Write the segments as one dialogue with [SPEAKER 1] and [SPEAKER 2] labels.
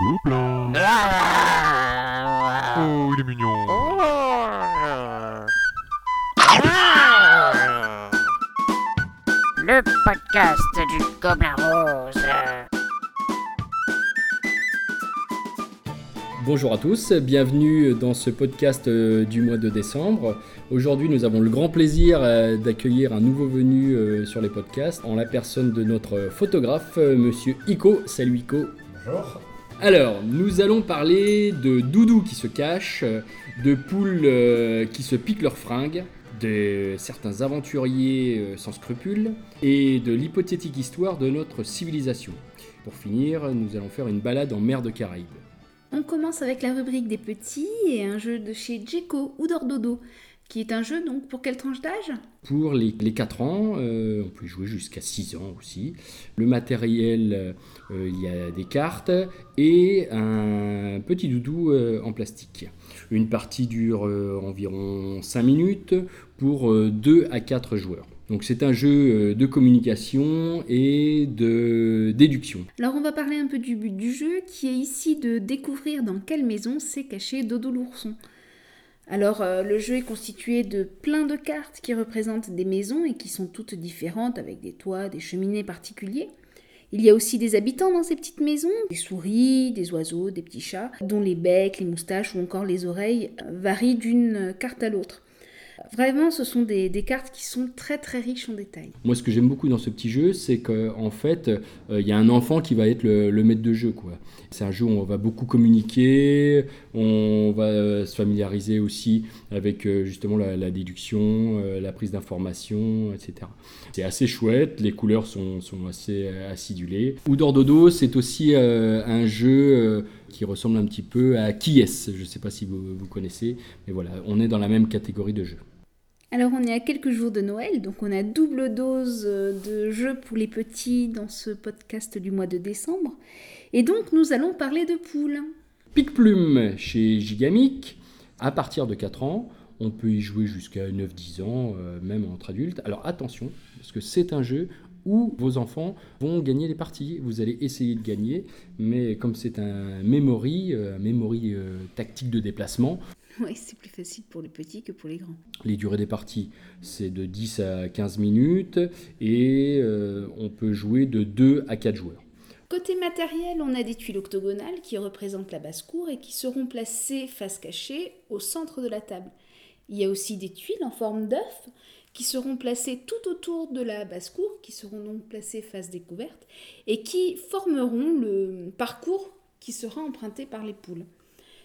[SPEAKER 1] Gobelin. Oh, il est mignon.
[SPEAKER 2] Le podcast du Gobelin Rose.
[SPEAKER 3] Bonjour à tous, bienvenue dans ce podcast euh, du mois de décembre. Aujourd'hui, nous avons le grand plaisir euh, d'accueillir un nouveau venu euh, sur les podcasts en la personne de notre photographe, monsieur Ico. Salut Ico.
[SPEAKER 4] Bonjour.
[SPEAKER 3] Alors, nous allons parler de doudous qui se cachent, de poules euh, qui se piquent leurs fringues, de certains aventuriers euh, sans scrupules et de l'hypothétique histoire de notre civilisation. Pour finir, nous allons faire une balade en mer de Caraïbes.
[SPEAKER 5] On commence avec la rubrique des petits et un jeu de chez Djeko ou Dordodo, qui est un jeu donc pour quelle tranche d'âge?
[SPEAKER 3] Pour les, les 4 ans, euh, on peut y jouer jusqu'à 6 ans aussi. Le matériel, euh, il y a des cartes et un petit doudou euh, en plastique. Une partie dure euh, environ 5 minutes pour 2 à 4 joueurs. Donc c'est un jeu euh, de communication et de déduction.
[SPEAKER 5] Alors on va parler un peu du but du jeu, qui est ici de découvrir dans quelle maison s'est caché Dodo l'ourson. Alors euh, le jeu est constitué de plein de cartes qui représentent des maisons et qui sont toutes différentes avec des toits, des cheminées particuliers. Il y a aussi des habitants dans ces petites maisons, des souris, des oiseaux, des petits chats, dont les becs, les moustaches ou encore les oreilles varient d'une carte à l'autre. Vraiment, ce sont des, cartes qui sont très très riches en détails.
[SPEAKER 3] Moi, ce que j'aime beaucoup dans ce petit jeu, c'est qu'en fait, euh, il y a un enfant qui va être le, le maître de jeu. C'est un jeu où on va beaucoup communiquer, on va euh, se familiariser aussi avec euh, justement la, déduction, euh, la prise d'informations, etc. C'est assez chouette, les couleurs sont, assez acidulées. Oudor Dodo, c'est aussi un jeu qui ressemble un petit peu à Qui est Je ne sais pas si vous, vous connaissez, mais voilà, on est dans la même catégorie de jeu.
[SPEAKER 5] Alors on est à quelques jours de Noël, donc on a double dose de jeux pour les petits dans ce podcast du mois de décembre. Et donc nous allons parler de poules.
[SPEAKER 3] Pic-Plume chez Gigamic, à partir de 4 ans, on peut y jouer jusqu'à 9-10 ans, euh, même entre adultes. Alors attention, parce que c'est un jeu où vos enfants vont gagner les parties. Vous allez essayer de gagner, mais comme c'est un memory, euh, un memory euh, tactique de déplacement,
[SPEAKER 5] Oui, c'est plus facile pour les petits que pour les grands.
[SPEAKER 3] les durées des parties, c'est de 10 à 15 minutes, et euh, on peut jouer de 2 à 4 joueurs.
[SPEAKER 5] Côté matériel, on a des tuiles octogonales qui représentent la basse-cour et qui seront placées face cachée au centre de la table. Il y a aussi des tuiles en forme d'œuf qui seront placées tout autour de la basse-cour, qui seront donc placées face découverte et qui formeront le parcours qui sera emprunté par les poules.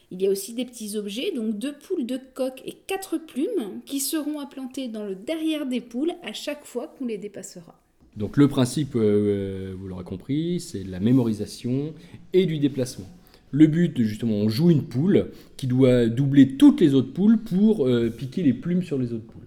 [SPEAKER 5] Il y a aussi des petits objets, donc deux poules de coq et quatre plumes, qui seront implantés dans le derrière des poules à chaque fois qu'on les dépassera.
[SPEAKER 3] Donc le principe, euh, vous l'aurez compris, c'est de la mémorisation et du déplacement. Le but, justement, on joue une poule qui doit doubler toutes les autres poules pour euh, piquer les plumes sur les autres poules.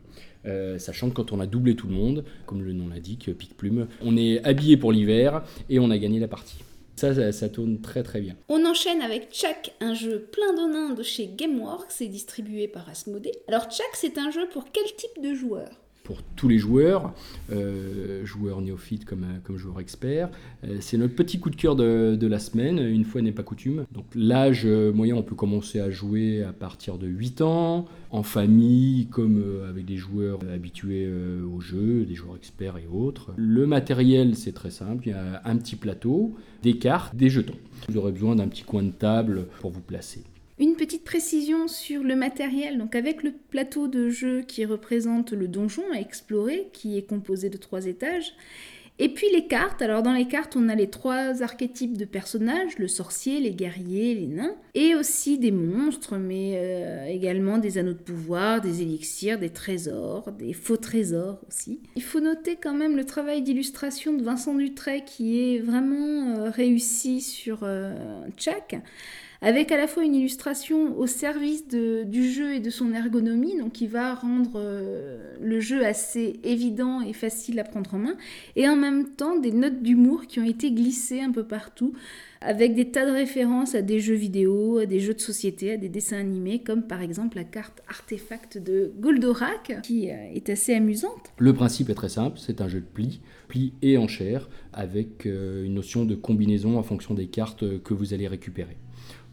[SPEAKER 3] Euh, sachant que quand on a doublé tout le monde, comme le nom l'indique, pique-plume, on est habillé pour l'hiver et on a gagné la partie. Ça, ça, tourne très très bien.
[SPEAKER 5] On enchaîne avec Tchak, un jeu plein de nains de chez Gameworks et distribué par Asmodée. Alors Tchak, c'est un jeu pour quel type de joueur?
[SPEAKER 3] Pour tous les joueurs, euh, joueurs néophytes comme, euh, comme joueurs experts. Euh, c'est notre petit coup de cœur de, de la semaine, une fois n'est pas coutume. Donc l'âge moyen, on peut commencer à jouer à partir de 8 ans, en famille, comme avec des joueurs habitués au jeu, des joueurs experts et autres. Le matériel, c'est très simple, il y a un petit plateau, des cartes, des jetons. Vous aurez besoin d'un petit coin de table pour vous placer.
[SPEAKER 5] Une petite précision sur le matériel, donc avec le plateau de jeu qui représente le donjon à explorer, qui est composé de trois étages, et puis les cartes, alors dans les cartes on a les trois archétypes de personnages, le sorcier, les guerriers, les nains, et aussi des monstres, mais euh, également des anneaux de pouvoir, des élixirs, des trésors, des faux trésors aussi. Il faut noter quand même le travail d'illustration de Vincent Dutray qui est vraiment euh, réussi sur euh, Tchak avec à la fois une illustration au service du jeu et de son ergonomie, donc qui va rendre euh, le jeu assez évident et facile à prendre en main, et en même temps des notes d'humour qui ont été glissées un peu partout, avec des tas de références à des jeux vidéo, à des jeux de société, à des dessins animés, comme par exemple la carte artefact de Goldorak, qui euh, est assez amusante.
[SPEAKER 3] Le principe est très simple, c'est un jeu de pli, pli et enchères, avec euh, une notion de combinaison en fonction des cartes que vous allez récupérer.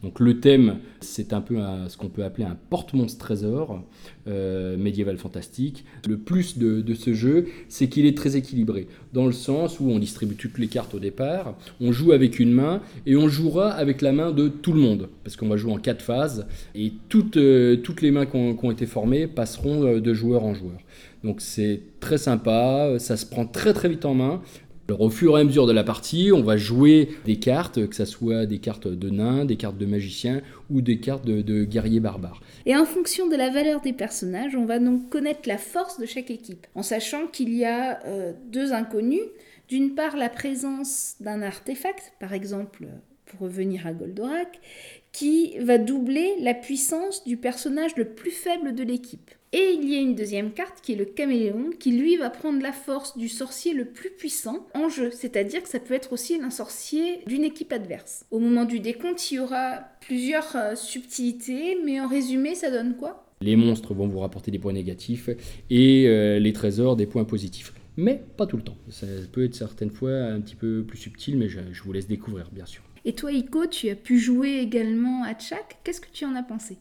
[SPEAKER 3] Donc le thème, c'est un peu ce qu'on peut appeler un porte-monstre trésor euh, médiéval fantastique. Le plus de, ce jeu, c'est qu'il est très équilibré, dans le sens où on distribue toutes les cartes au départ, on joue avec une main et on jouera avec la main de tout le monde, parce qu'on va jouer en quatre phases et toutes, euh, les mains qui ont, qui ont été formées passeront euh, de joueur en joueur. Donc c'est très sympa, ça se prend très très vite en main. Alors, au fur et à mesure de la partie, on va jouer des cartes, que ce soit des cartes de nains, des cartes de magiciens ou des cartes de, guerriers barbares.
[SPEAKER 5] Et en fonction de la valeur des personnages, on va donc connaître la force de chaque équipe, en sachant qu'il y a euh, deux inconnus. D'une part, la présence d'un artefact, par exemple, revenir à Goldorak, qui va doubler la puissance du personnage le plus faible de l'équipe. Et il y a une deuxième carte qui est le caméléon, qui lui va prendre la force du sorcier le plus puissant en jeu, c'est-à-dire que ça peut être aussi un sorcier d'une équipe adverse. Au moment du décompte, il y aura plusieurs euh, subtilités, mais en résumé, ça donne quoi?
[SPEAKER 3] Les monstres vont vous rapporter des points négatifs et euh, les trésors des points positifs. Mais pas tout le temps. Ça peut être certaines fois un petit peu plus subtil, mais je vous laisse découvrir, bien sûr.
[SPEAKER 5] Et toi, Iko, tu as pu jouer également à Tchak. Qu'est-ce que tu en as pensé?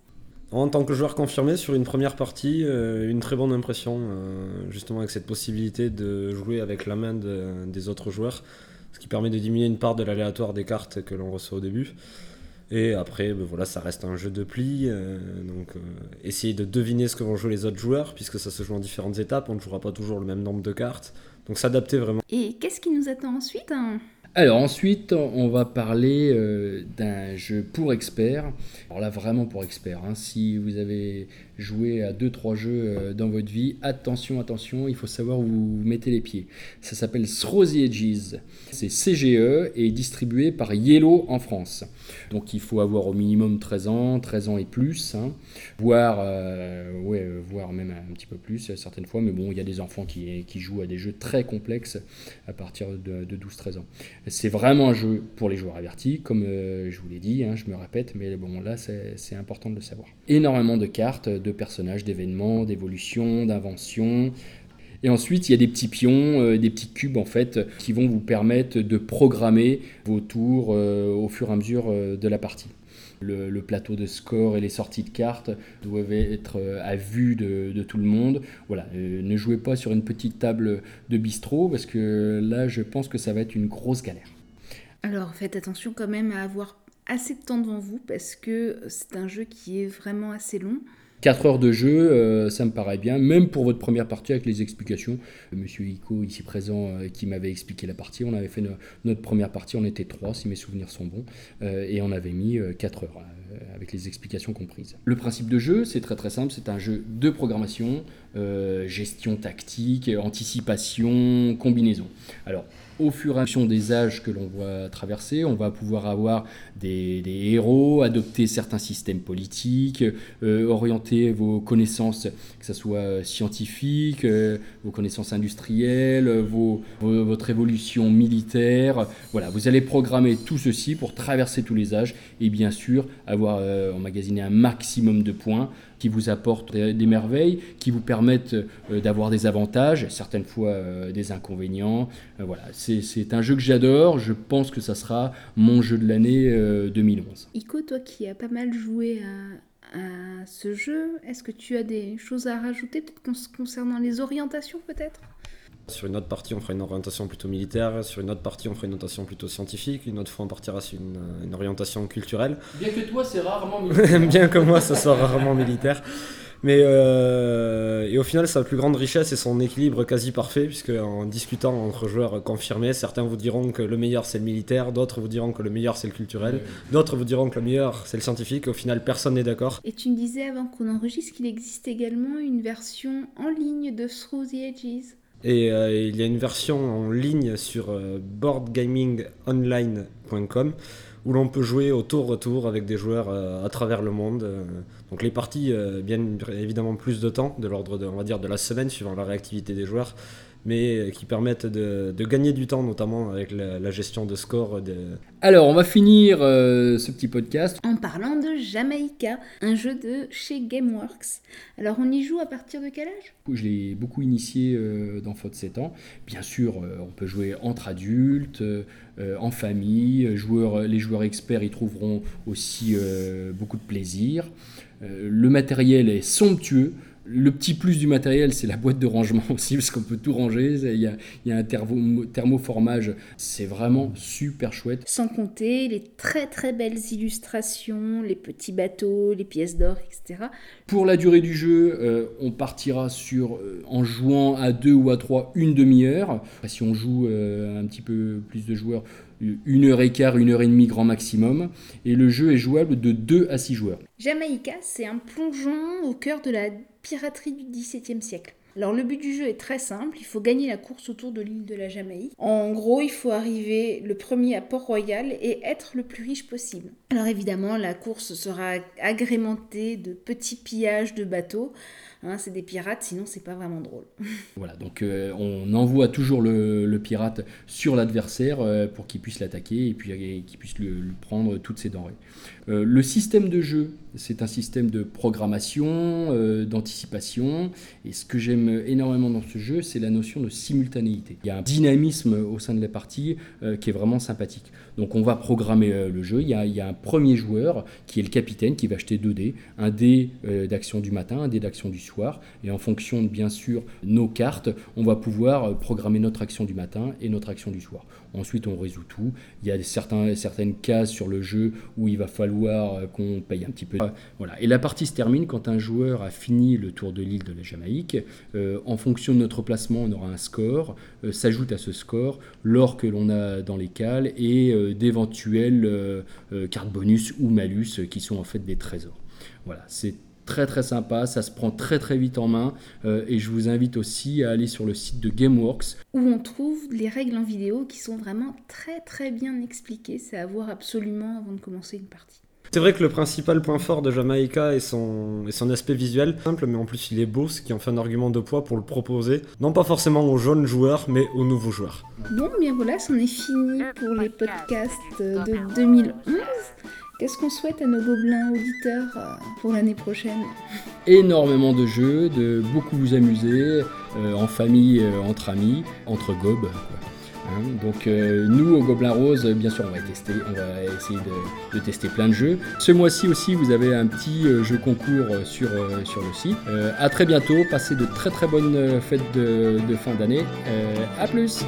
[SPEAKER 1] En tant que joueur confirmé sur une première partie, euh, une très bonne impression, euh, justement avec cette possibilité de jouer avec la main de- des autres joueurs, ce qui permet de diminuer une part de l'aléatoire des cartes que l'on reçoit au début. Et après, ben voilà, ça reste un jeu de pli, euh, donc essayer de deviner ce que vont jouer les autres joueurs, puisque ça se joue en différentes étapes, on ne jouera pas toujours le même nombre de cartes, donc s'adapter vraiment.
[SPEAKER 5] Et qu'est-ce qui nous attend ensuite hein?
[SPEAKER 3] Alors ensuite, on va parler euh, d'un jeu pour experts. Alors là, vraiment pour experts. hein. Si vous avez joué à 2-3 jeux euh, dans votre vie, attention, attention, il faut savoir où vous mettez les pieds. Ça s'appelle the Edges. C'est CGE et distribué par Yellow en France. Donc il faut avoir au minimum 13 ans, 13 ans et plus, hein. voire, euh, ouais, euh, voire même un petit peu plus certaines fois. Mais bon, il y a des enfants qui, qui jouent à des jeux très complexes à partir de, de 12-13 ans. C'est vraiment un jeu pour les joueurs avertis, comme je vous l'ai dit, hein, je me répète, mais bon, là, c'est important de le savoir. Énormément de cartes, de personnages, d'événements, d'évolutions, d'inventions. Et ensuite, il y a des petits pions, euh, des petits cubes en fait, qui vont vous permettre de programmer vos tours euh, au fur et à mesure euh, de la partie. Le, plateau de score et les sorties de cartes doivent être à vue de, de tout le monde. Voilà, ne jouez pas sur une petite table de bistrot parce que là, je pense que ça va être une grosse galère.
[SPEAKER 5] Alors faites attention quand même à avoir assez de temps devant vous parce que c'est un jeu qui est vraiment assez long.
[SPEAKER 3] 4 heures de jeu, euh, ça me paraît bien, même pour votre première partie avec les explications. Monsieur Ico, ici présent, euh, qui m'avait expliqué la partie, on avait fait no- notre première partie, on était 3 si mes souvenirs sont bons, euh, et on avait mis 4 heures euh, avec les explications comprises. Le principe de jeu, c'est très très simple, c'est un jeu de programmation, euh, gestion tactique, anticipation, combinaison. Alors, au fur et à mesure des âges que l'on va traverser, on va pouvoir avoir des, héros, adopter certains systèmes politiques, euh, orienter vos connaissances, que ce soit euh, scientifiques, euh, vos connaissances industrielles, euh, votre évolution militaire. Voilà, vous allez programmer tout ceci pour traverser tous les âges et bien sûr avoir euh, emmagasiné un maximum de points qui vous apportent des, merveilles, qui vous permettent euh, d'avoir des avantages, certaines fois euh, des inconvénients. Euh, voilà, c'est un jeu que j'adore. Je pense que ça sera mon jeu de l'année euh, 2011.
[SPEAKER 5] Iko, toi qui as pas mal joué à, ce jeu, est-ce que tu as des choses à rajouter, concernant les orientations peut-être?
[SPEAKER 1] Sur une autre partie, on fera une orientation plutôt militaire, sur une autre partie, on fera une orientation plutôt scientifique, une autre fois, on partira sur une, une orientation culturelle.
[SPEAKER 3] Bien que toi, c'est rarement
[SPEAKER 1] Bien que moi, ça soit rarement militaire. Mais euh, et au final, sa plus grande richesse, c'est son équilibre quasi parfait, puisque en discutant entre joueurs confirmés, certains vous diront que le meilleur c'est le militaire, d'autres vous diront que le meilleur c'est le culturel, d'autres vous diront que le meilleur c'est le scientifique. Au final, personne n'est d'accord.
[SPEAKER 5] Et tu me disais avant qu'on enregistre qu'il existe également une version en ligne de Through the Edges.
[SPEAKER 1] Et euh, il y a une version en ligne sur euh, boardgamingonline.com où l'on peut jouer au tour-retour avec des joueurs euh, à travers le monde. donc les parties viennent évidemment plus de temps, de l'ordre de la semaine, suivant la réactivité des joueurs, mais euh, qui permettent de, de gagner du temps, notamment avec la, la gestion de score. De...
[SPEAKER 3] Alors, on va finir euh, ce petit podcast.
[SPEAKER 5] En parlant de Jamaïca, un jeu de chez Gameworks. Alors on y joue à partir de quel âge?
[SPEAKER 3] Je l'ai beaucoup initié euh, d'enfants de 7 ans. Bien sûr, euh, on peut jouer entre adultes, en famille. Joueurs, les joueurs experts y trouveront aussi euh, beaucoup de plaisir. Euh, le matériel est somptueux. Le petit plus du matériel, c'est la boîte de rangement aussi, parce qu'on peut tout ranger. Il y a, il y a un thermo- thermoformage. C'est vraiment super chouette.
[SPEAKER 5] Sans compter les très très belles illustrations, les petits bateaux, les pièces d'or, etc.
[SPEAKER 3] Pour la durée du jeu, euh, on partira sur, euh, en jouant à 2 ou à 3, une demi-heure. Si on joue euh, un petit peu plus de joueurs, une heure et quart, une heure et demie grand maximum. Et le jeu est jouable de 2 à 6 joueurs.
[SPEAKER 5] Jamaïca, c'est un plongeon au cœur de la piraterie du XVIIe siècle. Alors le but du jeu est très simple, il faut gagner la course autour de l'île de la Jamaïque. En gros, il faut arriver le premier à Port-Royal et être le plus riche possible. Alors évidemment, la course sera agrémentée de petits pillages de bateaux. Hein, c'est des pirates, sinon c'est pas vraiment drôle.
[SPEAKER 3] Voilà, donc euh, on envoie toujours le, pirate sur l'adversaire euh, pour qu'il puisse l'attaquer et puis euh, qu'il puisse lui, prendre toutes ses denrées. Le système de jeu, c'est un système de programmation, d'anticipation. Et ce que j'aime énormément dans ce jeu, c'est la notion de simultanéité. Il y a un dynamisme au sein de la partie qui est vraiment sympathique. Donc on va programmer euh, le jeu. Il y, a, un premier joueur qui est le capitaine qui va acheter deux dés. Un dé euh, d'action du matin, un dé d'action du soir. Et en fonction de bien sûr nos cartes, on va pouvoir euh, programmer notre action du matin et notre action du soir. Ensuite on résout tout. Il y a certains, certaines cases sur le jeu où il va falloir qu'on paye un petit peu. Voilà. Et la partie se termine quand un joueur a fini le tour de l'île de la Jamaïque. En fonction de notre placement, on aura un score. S'ajoute à ce score l'or que l'on a dans les cales et d'éventuelles euh, euh, cartes bonus ou malus euh, qui sont en fait des trésors. Voilà, c'est très très sympa, ça se prend très très vite en main euh, et je vous invite aussi à aller sur le site de GameWorks
[SPEAKER 5] Où on trouve les règles en vidéo qui sont vraiment très très bien expliquées. C'est à voir absolument avant de commencer une partie.
[SPEAKER 1] C'est vrai que le principal point fort de Jamaïca est son, est son aspect visuel, simple, mais en plus il est beau, ce qui en fait un argument de poids pour le proposer, non pas forcément aux jeunes joueurs, mais aux nouveaux joueurs.
[SPEAKER 5] Bon, bien voilà, c'en est fini pour les podcasts de 2011. Qu'est-ce qu'on souhaite à nos gobelins auditeurs euh, pour l'année prochaine?
[SPEAKER 3] Énormément de jeux, de beaucoup vous amuser euh, en famille, euh, entre amis, entre gobes. quoi. Hein, donc euh, nous au Gobelin Rose, bien sûr, on va tester, on va essayer de, tester plein de jeux. Ce mois-ci aussi, vous avez un petit euh, jeu concours euh, sur, le site. Euh, à très bientôt, passez de très très bonnes fêtes de, fin d'année. À plus.